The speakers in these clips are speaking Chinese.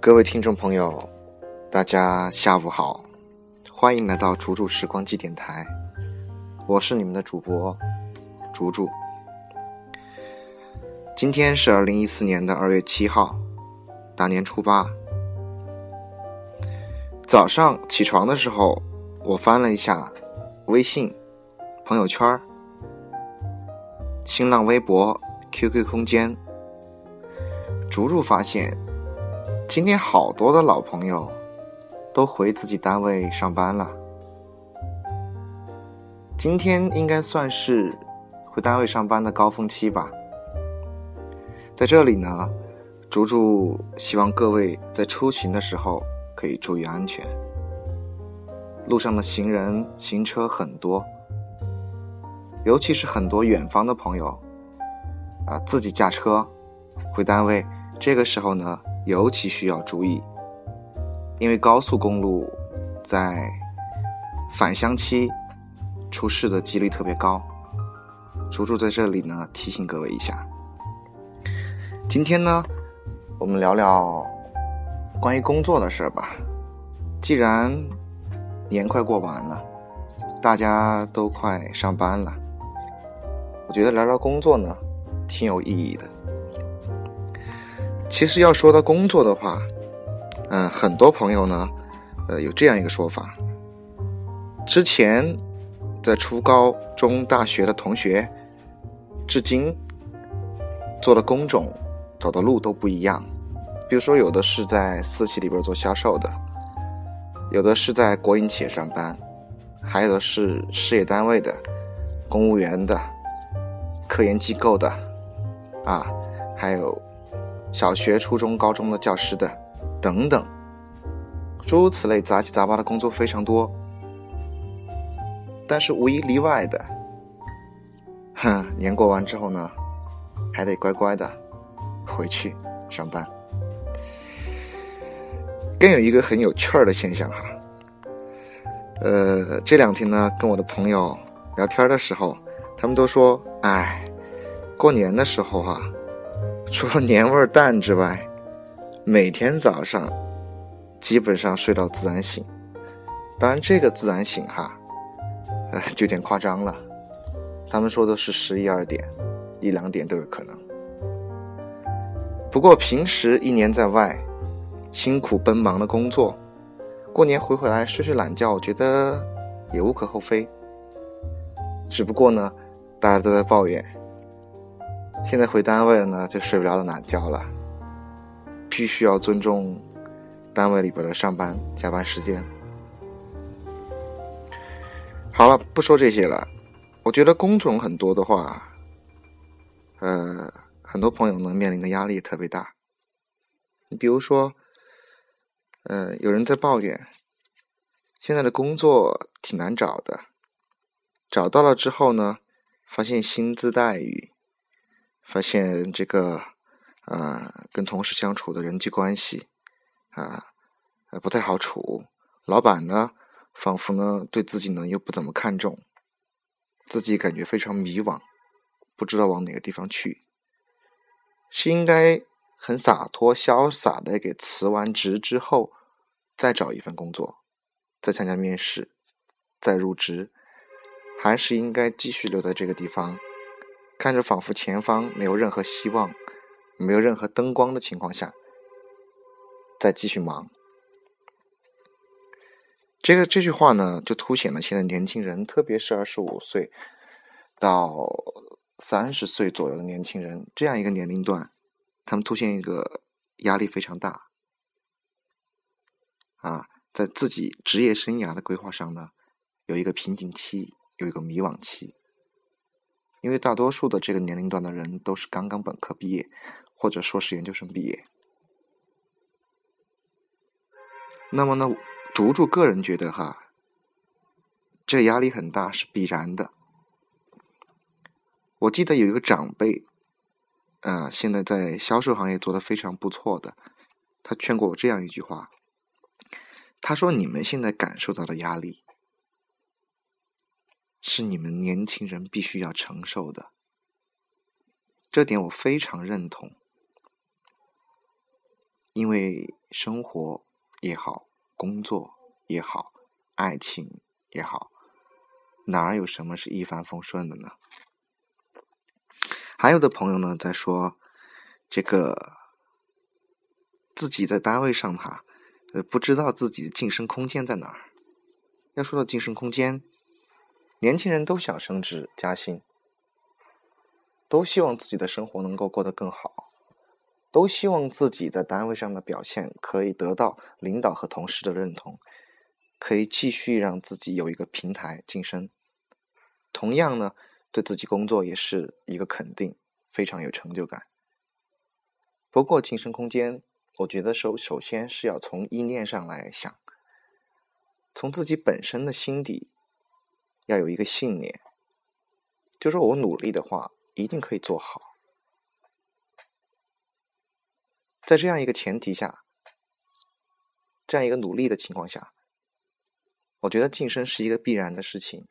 各位听众朋友，大家下午好，欢迎来到竹竹时光机电台，我是你们的主播竹竹。今天是二零一四年的二月七号，大年初八。早上起床的时候，我翻了一下微信、朋友圈、新浪微博、QQ 空间，逐逐发现，今天好多的老朋友都回自己单位上班了。今天应该算是回单位上班的高峰期吧。在这里呢，竹竹希望各位在出行的时候。可以注意安全。路上的行人、行车很多，尤其是很多远方的朋友，啊，自己驾车回单位，这个时候呢，尤其需要注意，因为高速公路在返乡期出事的几率特别高。叔叔在这里呢，提醒各位一下。今天呢，我们聊聊。关于工作的事吧，既然年快过完了，大家都快上班了，我觉得聊聊工作呢，挺有意义的。其实要说到工作的话，嗯，很多朋友呢，呃，有这样一个说法：之前在初高中、大学的同学，至今做的工种、走的路都不一样。比如说，有的是在私企里边做销售的，有的是在国营企业上班，还有的是事业单位的、公务员的、科研机构的，啊，还有小学、初中、高中的教师的，等等，诸如此类杂七杂八的工作非常多。但是无一例外的，哼，年过完之后呢，还得乖乖的回去上班。更有一个很有趣儿的现象哈，呃，这两天呢，跟我的朋友聊天的时候，他们都说，哎，过年的时候哈，除了年味淡之外，每天早上基本上睡到自然醒。当然，这个自然醒哈，呃，就有点夸张了。他们说的是十一二点、一两点都有可能。不过平时一年在外。辛苦奔忙的工作，过年回回来睡睡懒觉，我觉得也无可厚非。只不过呢，大家都在抱怨，现在回单位了呢，就睡不着懒觉了。必须要尊重单位里边的上班加班时间。好了，不说这些了。我觉得工种很多的话，呃，很多朋友呢面临的压力特别大。你比如说。呃，有人在抱怨，现在的工作挺难找的。找到了之后呢，发现薪资待遇，发现这个呃，跟同事相处的人际关系啊，呃，不太好处。老板呢，仿佛呢对自己呢又不怎么看重，自己感觉非常迷惘，不知道往哪个地方去。是应该很洒脱潇洒的给辞完职之后。再找一份工作，再参加面试，再入职，还是应该继续留在这个地方，看着仿佛前方没有任何希望、没有任何灯光的情况下，再继续忙。这个这句话呢，就凸显了现在年轻人，特别是二十五岁到三十岁左右的年轻人这样一个年龄段，他们凸显一个压力非常大。啊，在自己职业生涯的规划上呢，有一个瓶颈期，有一个迷惘期。因为大多数的这个年龄段的人都是刚刚本科毕业，或者硕士研究生毕业。那么呢，竹竹个人觉得哈，这压力很大是必然的。我记得有一个长辈，呃，现在在销售行业做的非常不错的，他劝过我这样一句话。他说：“你们现在感受到的压力，是你们年轻人必须要承受的。这点我非常认同，因为生活也好，工作也好，爱情也好，哪有什么是一帆风顺的呢？还有的朋友呢在说，这个自己在单位上哈，呃，不知道自己的晋升空间在哪儿。要说到晋升空间，年轻人都想升职加薪。都希望自己的生活能够过得更好，都希望自己在单位上的表现可以得到领导和同事的认同，可以继续让自己有一个平台晋升。同样呢，对自己工作也是一个肯定，非常有成就感。不过晋升空间，我觉得首首先是要从意念上来想，从自己本身的心底要有一个信念，就说我努力的话。一定可以做好。在这样一个前提下，这样一个努力的情况下，我觉得晋升是一个必然的事情，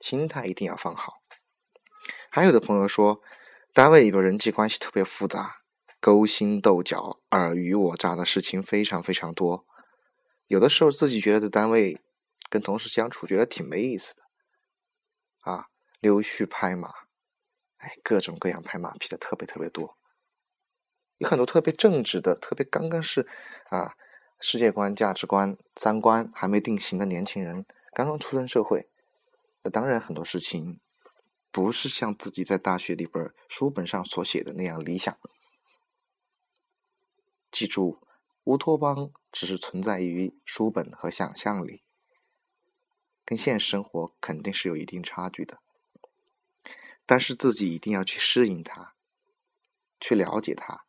心态一定要放好。还有的朋友说，单位里边人际关系特别复杂，勾心斗角、尔虞我诈的事情非常非常多。有的时候自己觉得在单位跟同事相处，觉得挺没意思的，溜须拍马。哎，各种各样拍马屁的特别特别多，有很多特别正直的、特别刚刚是啊世界观、价值观、三观还没定型的年轻人，刚刚出生社会，那当然很多事情不是像自己在大学里边书本上所写的那样理想。记住，乌托邦只是存在于书本和想象里，跟现实生活肯定是有一定差距的。但是自己一定要去适应它，去了解它。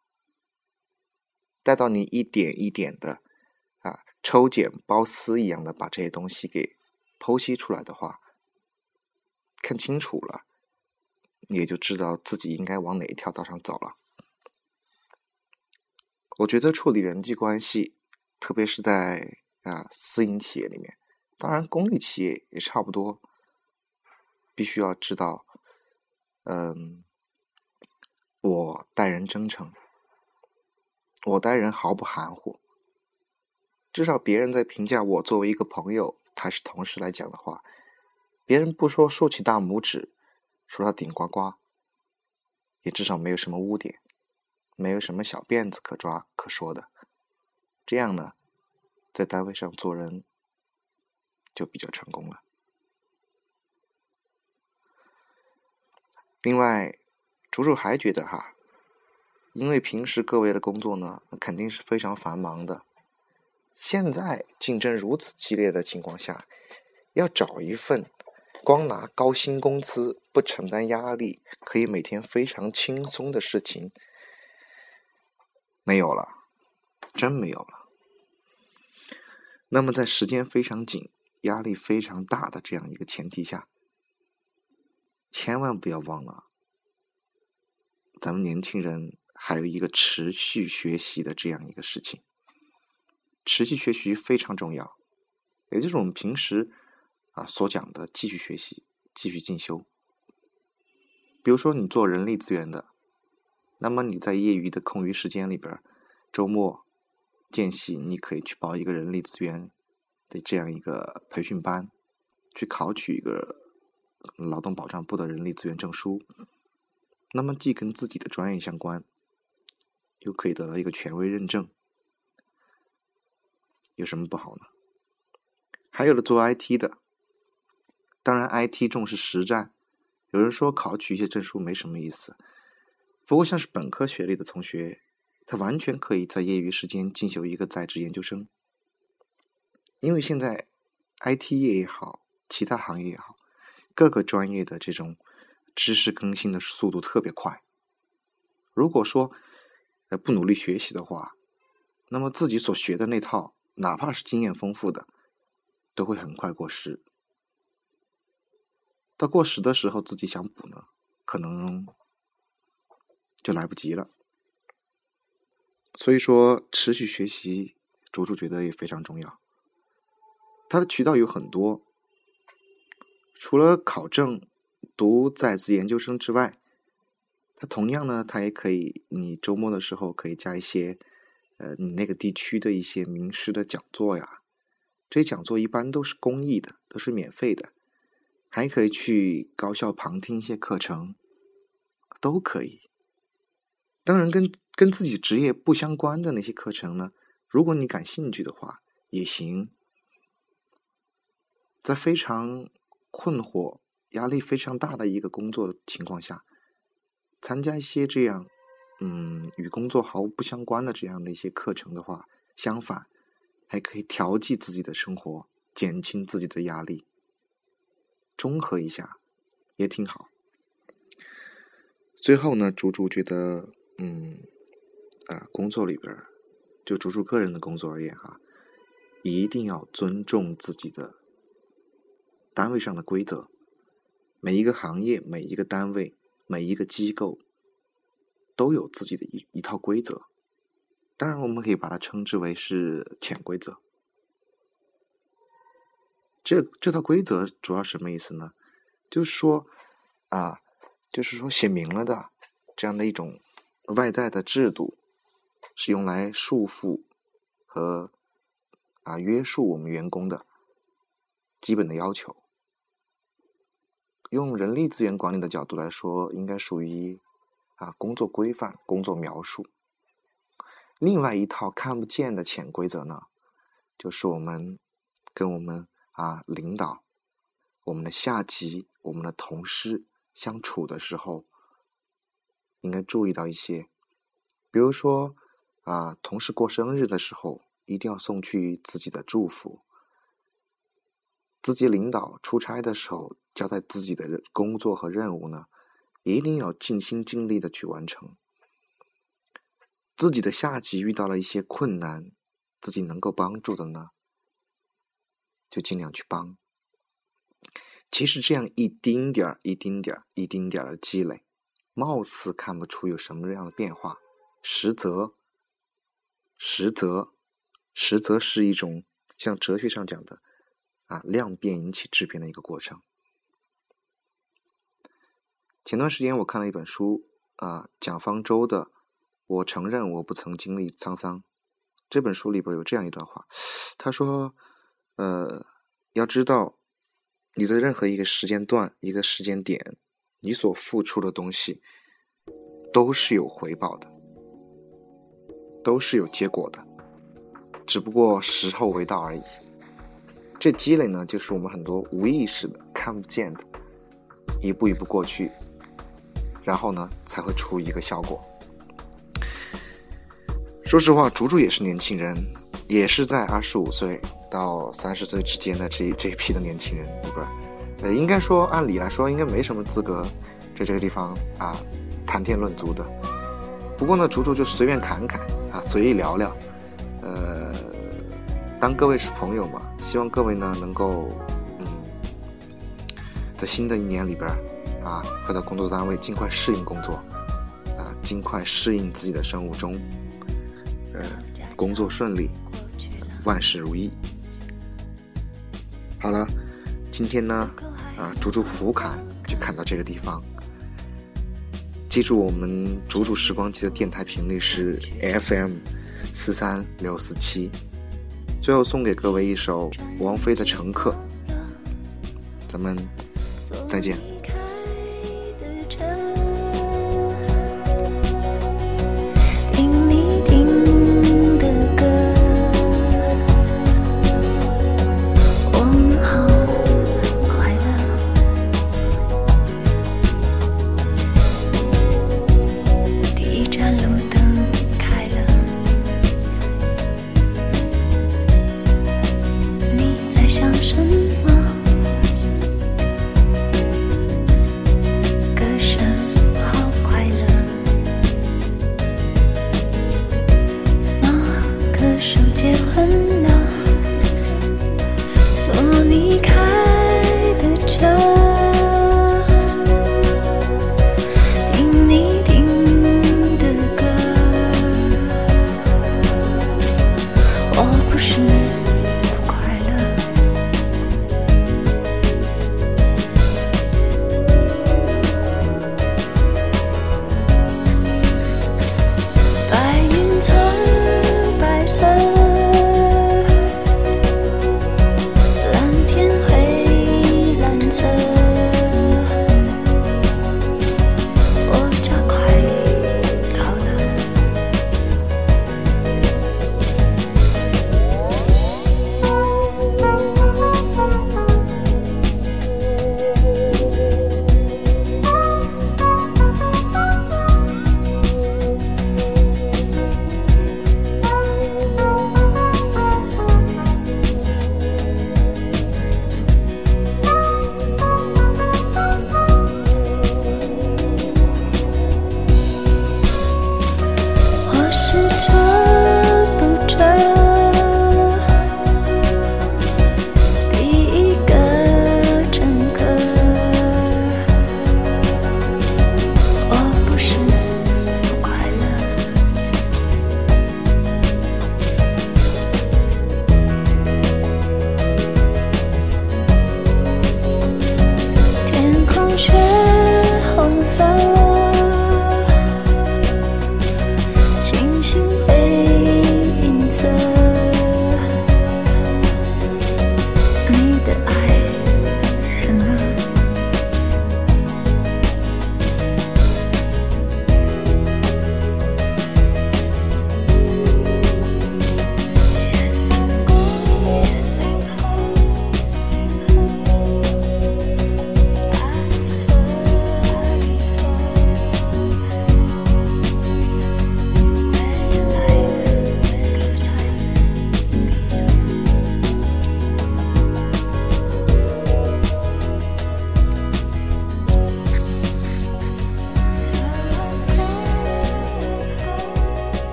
待到你一点一点的啊抽茧剥丝一样的把这些东西给剖析出来的话，看清楚了，也就知道自己应该往哪一条道上走了。我觉得处理人际关系，特别是在啊私营企业里面，当然公立企业也差不多，必须要知道。嗯，我待人真诚，我待人毫不含糊。至少别人在评价我作为一个朋友还是同事来讲的话，别人不说竖起大拇指，说他顶呱呱，也至少没有什么污点，没有什么小辫子可抓可说的。这样呢，在单位上做人就比较成功了。另外，竹竹还觉得哈，因为平时各位的工作呢，肯定是非常繁忙的。现在竞争如此激烈的情况下，要找一份光拿高薪工资、不承担压力、可以每天非常轻松的事情，没有了，真没有了。那么，在时间非常紧、压力非常大的这样一个前提下，千万不要忘了，咱们年轻人还有一个持续学习的这样一个事情。持续学习非常重要，也就是我们平时啊所讲的继续学习、继续进修。比如说，你做人力资源的，那么你在业余的空余时间里边，周末间隙，你可以去报一个人力资源的这样一个培训班，去考取一个。劳动保障部的人力资源证书，那么既跟自己的专业相关，又可以得到一个权威认证，有什么不好呢？还有的做 IT 的，当然 IT 重视实战，有人说考取一些证书没什么意思，不过像是本科学历的同学，他完全可以在业余时间进修一个在职研究生，因为现在 IT 业也好，其他行业也好。各个专业的这种知识更新的速度特别快。如果说呃不努力学习的话，那么自己所学的那套，哪怕是经验丰富的，都会很快过时。到过时的时候，自己想补呢，可能就来不及了。所以说，持续学习，竹竹觉得也非常重要。它的渠道有很多。除了考证、读在职研究生之外，它同样呢，它也可以，你周末的时候可以加一些，呃，你那个地区的一些名师的讲座呀。这些讲座一般都是公益的，都是免费的，还可以去高校旁听一些课程，都可以。当然，跟跟自己职业不相关的那些课程呢，如果你感兴趣的话，也行。在非常困惑、压力非常大的一个工作的情况下。参加一些这样，嗯，与工作毫不相关的这样的一些课程的话，相反，还可以调剂自己的生活，减轻自己的压力，综合一下，也挺好。最后呢，竹竹觉得，嗯，啊，工作里边，就竹竹个人的工作而言哈，一定要尊重自己的单位上的规则，每一个行业，每一个单位。每一个机构都有自己的一一套规则，当然我们可以把它称之为是潜规则。这这套规则主要什么意思呢？就是说啊，就是说写明了的这样的一种外在的制度，是用来束缚和啊约束我们员工的基本的要求。用人力资源管理的角度来说，应该属于啊工作规范、工作描述。另外一套看不见的潜规则呢，就是我们跟我们啊领导、我们的下级、我们的同事相处的时候，应该注意到一些，比如说啊，同事过生日的时候，一定要送去自己的祝福。自己领导出差的时候，交代自己的工作和任务呢，一定要尽心尽力的去完成。自己的下级遇到了一些困难，自己能够帮助的呢，就尽量去帮。其实这样一丁点儿、一丁点儿、一丁点儿的积累，貌似看不出有什么样的变化，实则，实则，实则是一种像哲学上讲的。啊，量变引起质变的一个过程。前段时间我看了一本书，啊，蒋方舟的《我承认我不曾经历沧桑》。这本书里边有这样一段话，他说：“呃，要知道你在任何一个时间段、一个时间点，你所付出的东西都是有回报的，都是有结果的，只不过时候未到而已。”这积累呢，就是我们很多无意识的、看不见的，一步一步过去，然后呢，才会出一个效果。说实话，竹竹也是年轻人，也是在二十五岁到三十岁之间的这这一批的年轻人里边，呃，应该说按理来说，应该没什么资格在这个地方啊谈天论足的。不过呢，竹竹就随便侃侃啊，随意聊聊，当各位是朋友嘛。希望各位呢能够，嗯，在新的一年里边啊，回到工作单位尽快适应工作，啊，尽快适应自己的生物钟，呃，工作顺利，万事如意。好了，今天呢，啊，逐逐胡侃就看到这个地方。记住我们逐逐时光机的电台频率是 FM 四三六四七。最后送给各位一首王菲的《乘客》，咱们再见。